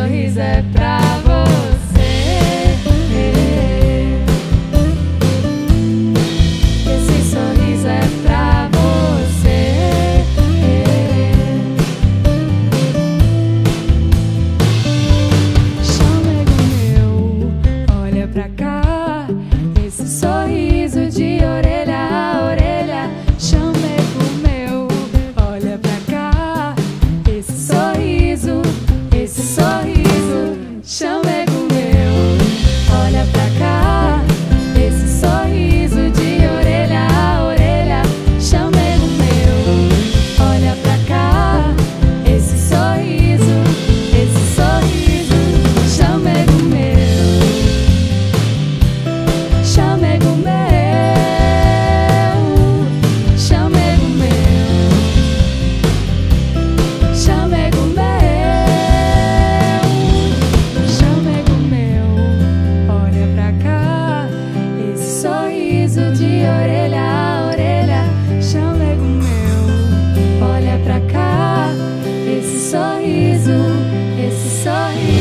sorriso é pra você. Esse sorriso é pra você. Chamego meu, olha pra cá. Esse sorriso.